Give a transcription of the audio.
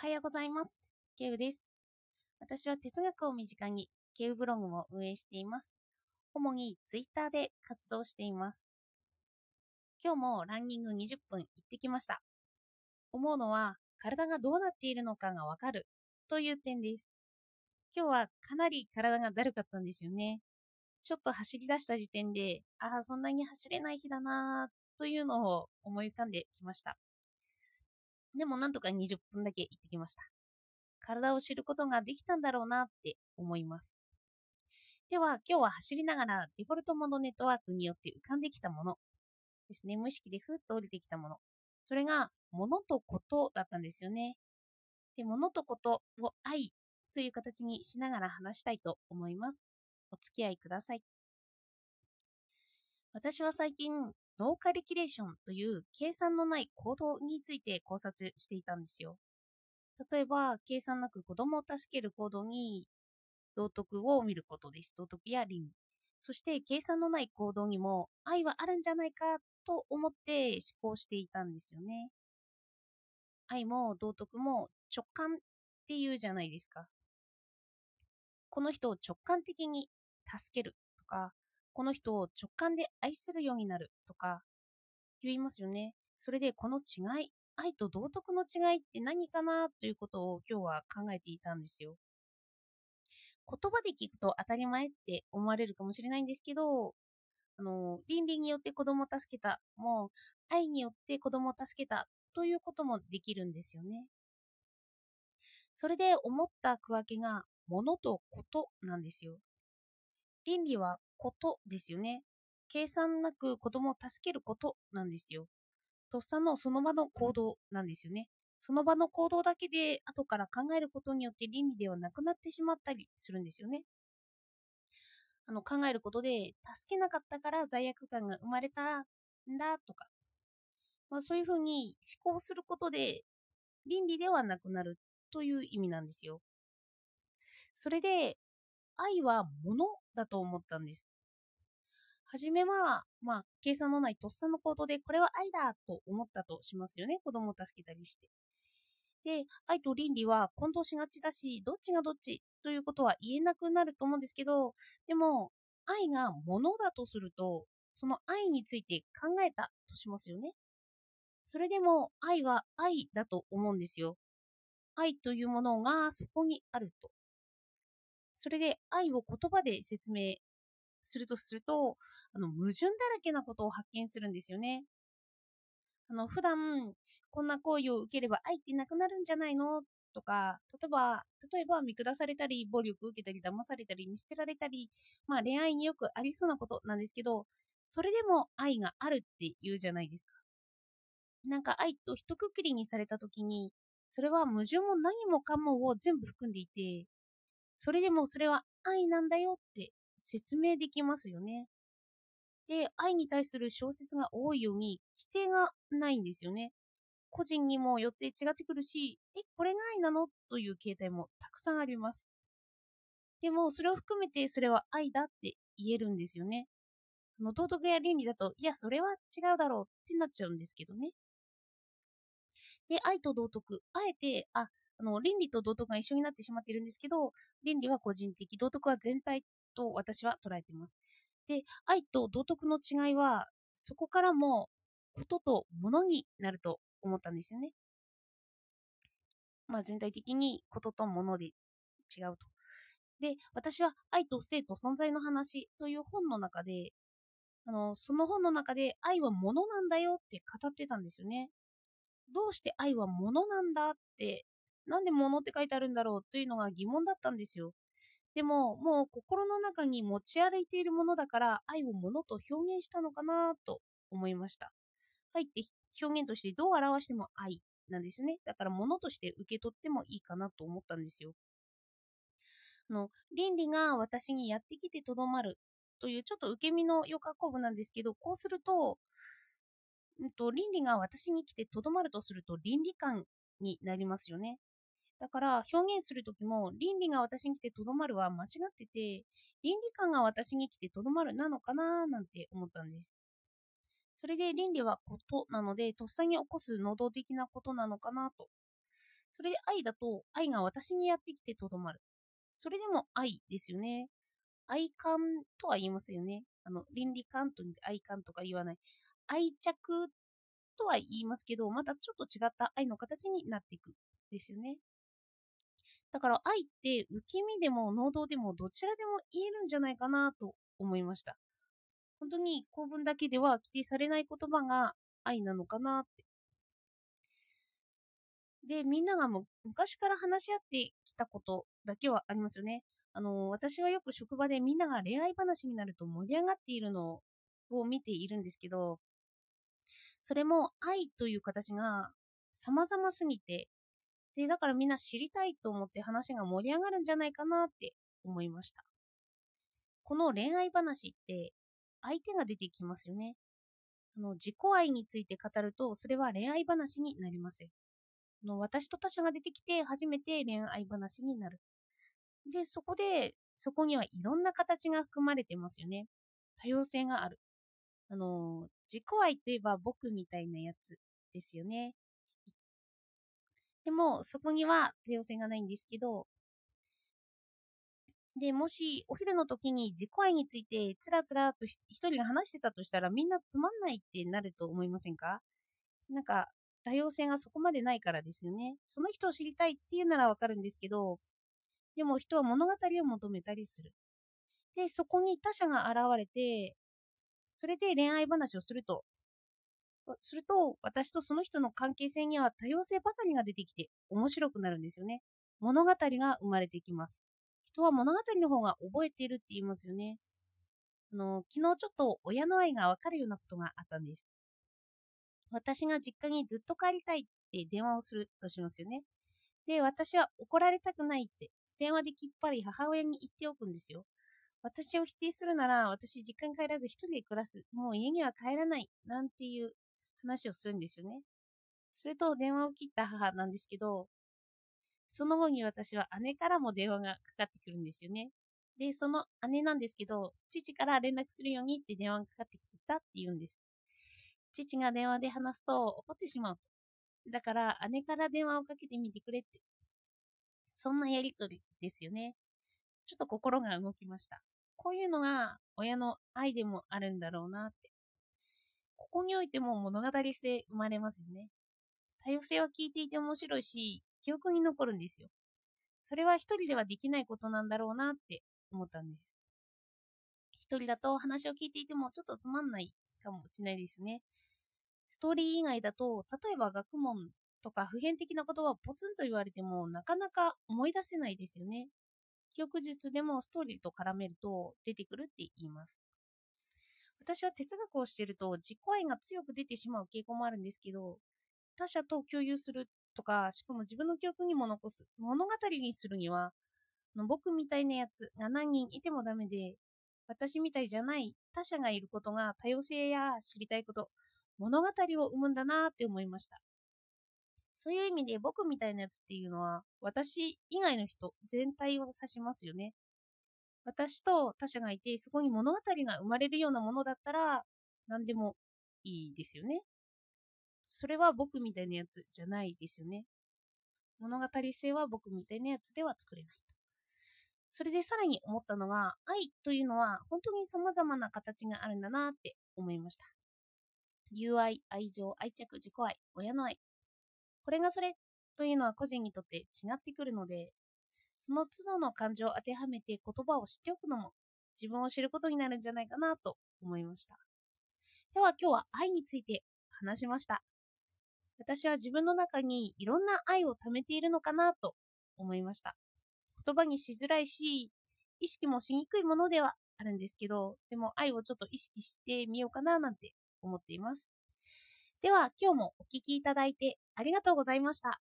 はようございます。ケウです。私は哲学を身近にケウブログも運営しています。主にツイッターで活動しています。今日もランニング20分行ってきました。思うのは体がどうなっているのかがわかるという点です。今日はかなり体がだるかったんですよね。ちょっと走り出した時点で、ああ、そんなに走れない日だなというのを思い浮かんできました。でもなんとか20分だけ行ってきました。体を知ることができたんだろうなって思います。では今日は走りながらデフォルトモードネットワークによって浮かんできたものですね。無意識でふっと降りてきたもの。それが物とことだったんですよね。で、物とことを愛という形にしながら話したいと思います。お付き合いください。私は最近、ノーカリキュレーションという計算のない行動について考察していたんですよ。例えば、計算なく子供を助ける行動に道徳を見ることです。道徳や倫理。そして、計算のない行動にも愛はあるんじゃないかと思って思考していたんですよね。愛も道徳も直感っていうじゃないですか。この人を直感的に助けるとか、この人を直感で愛するようになるとか言いますよね。それでこの違い、愛と道徳の違いって何かなということを今日は考えていたんですよ。言葉で聞くと当たり前って思われるかもしれないんですけど、あの、倫理によって子供を助けた、もう愛によって子供を助けたということもできるんですよね。それで思った区分けが物とことなんですよ。倫理はことですよね。計算なく子供を助けることなんですよ。とっさのその場の行動なんですよね。その場の行動だけで後から考えることによって倫理ではなくなってしまったりするんですよね。あの考えることで助けなかったから罪悪感が生まれたんだとか、まあ、そういうふうに思考することで倫理ではなくなるという意味なんですよ。それで愛は物だと思ったんです。はじめは、まあ、計算のないとっさの行動で、これは愛だと思ったとしますよね。子供を助けたりして。で、愛と倫理は混同しがちだし、どっちがどっちということは言えなくなると思うんですけど、でも、愛が物だとすると、その愛について考えたとしますよね。それでも、愛は愛だと思うんですよ。愛というものがそこにあると。それで愛を言葉で説明するとすると、あの矛盾だらけなことを発見するんですよね。あの普段こんな行為を受ければ愛ってなくなるんじゃないの？とか、例えば、例えば見下されたり、暴力を受けたり、騙されたり、見捨てられたり、まあ恋愛によくありそうなことなんですけど、それでも愛があるって言うじゃないですか。なんか愛と一括りにされた時に、それは矛盾も何もかもを全部含んでいて、それでもそれは愛なんだよって説明できますよね。で、愛に対する小説が多いように、規定がないんですよね。個人にもよって違ってくるし、え、これが愛なの？という形態もたくさんあります。でも、それを含めてそれは愛だって言えるんですよね。あの道徳や倫理だと、いや、それは違うだろうってなっちゃうんですけどね。で、愛と道徳、あえて、あ、あの倫理と道徳が一緒になってしまっているんですけど、倫理は個人的、道徳は全体と私は捉えています。で、愛と道徳の違いは、そこからもことと物になると思ったんですよね。まあ全体的にことと物で違うと。で、私は愛と性と存在の話という本の中で、あの、その本の中で愛は物なんだよって語ってたんですよね。どうして愛は物なんだって、なんで物って書いてあるんだろうというのが疑問だったんですよ。でも、もう心の中に持ち歩いているものだから、愛を物と表現したのかなと思いました。愛って表現としてどう表しても愛なんですね。だから物として受け取ってもいいかなと思ったんですよ。の倫理が私にやってきてとどまるというちょっと受け身の予科公文なんですけど、こうすると、うんと、倫理が私に来てとどまるとすると倫理観になりますよね。だから表現するときも倫理が私に来てとどまるは間違ってて、倫理観が私に来てとどまるなのかななんて思ったんです。それで倫理はことなので、とっさに起こす能動的なことなのかなと。それで愛だと、愛が私にやってきてとどまる。それでも愛ですよね。愛感とは言いますよね。あの、倫理観と愛感とか言わない。愛着とは言いますけど、またちょっと違った愛の形になっていく。ですよね。だから愛って受け身でも能動でもどちらでも言えるんじゃないかなと思いました。本当に構文だけでは規定されない言葉が愛なのかなって。で、みんながも昔から話し合ってきたことだけはありますよね。あの、私はよく職場でみんなが恋愛話になると盛り上がっているのを見ているんですけど、それも愛という形が様々すぎて、で、だからみんな知りたいと思って話が盛り上がるんじゃないかなって思いました。この恋愛話って相手が出てきますよね。あの自己愛について語ると、それは恋愛話になりません。の私と他者が出てきて初めて恋愛話になる。で、そこで、そこにはいろんな形が含まれてますよね。多様性がある。あの、自己愛といえば僕みたいなやつですよね。でも、そこには多様性がないんですけど、で、もしお昼の時に自己愛についてつらつらと一人が話してたとしたらみんなつまんないってなると思いませんか？なんか多様性がそこまでないからですよね。その人を知りたいっていうならわかるんですけど、でも人は物語を求めたりする。で、そこに他者が現れて、それで恋愛話をすると。すると、私とその人の関係性には多様性ばかりが出てきて面白くなるんですよね。物語が生まれてきます。人は物語の方が覚えているって言いますよね。あの、昨日ちょっと親の愛がわかるようなことがあったんです。私が実家にずっと帰りたいって電話をするとしますよね。で、私は怒られたくないって電話できっぱり母親に言っておくんですよ。私を否定するなら、私実家に帰らず一人で暮らす。もう家には帰らない。なんていう話をするんですよね。すると電話を切った母なんですけど、その後に私は姉からも電話がかかってくるんですよね。で、その姉なんですけど、父から連絡するようにって電話がかかってきてたって言うんです。父が電話で話すと怒ってしまうと。だから姉から電話をかけてみてくれってそんなやりとりですよね。ちょっと心が動きました。こういうのが親の愛でもあるんだろうなって。ここにおいても物語性生まれますよね。多様性は聞いていて面白いし、記憶に残るんですよ。それは一人ではできないことなんだろうなって思ったんです。一人だと話を聞いていてもちょっとつまんないかもしれないですね。ストーリー以外だと、例えば学問とか普遍的な言葉をポツンと言われてもなかなか思い出せないですよね。記憶術でもストーリーと絡めると出てくるって言います。私は哲学をしていると自己愛が強く出てしまう傾向もあるんですけど、他者と共有するとか、しかも自分の記憶にも残す、物語にするには、の僕みたいなやつが何人いてもダメで、私みたいじゃない他者がいることが多様性や知りたいこと、物語を生むんだなって思いました。そういう意味で僕みたいなやつっていうのは私以外の人全体を指しますよね。私と他者がいてそこに物語が生まれるようなものだったら何でもいいですよね。それは僕みたいなやつじゃないですよね。物語性は僕みたいなやつでは作れないと。それでさらに思ったのが愛というのは本当に様々な形があるんだなって思いました。友愛、愛情、愛着、自己愛、親の愛、これがそれというのは個人にとって違ってくるので、その都度の感情を当てはめて言葉を知っておくのも自分を知ることになるんじゃないかなと思いました。では今日は愛について話しました。私は自分の中にいろんな愛を貯めているのかなと思いました。言葉にしづらいし、意識もしにくいものではあるんですけど、でも愛をちょっと意識してみようかななんて思っています。では今日もお聴きいただいてありがとうございました。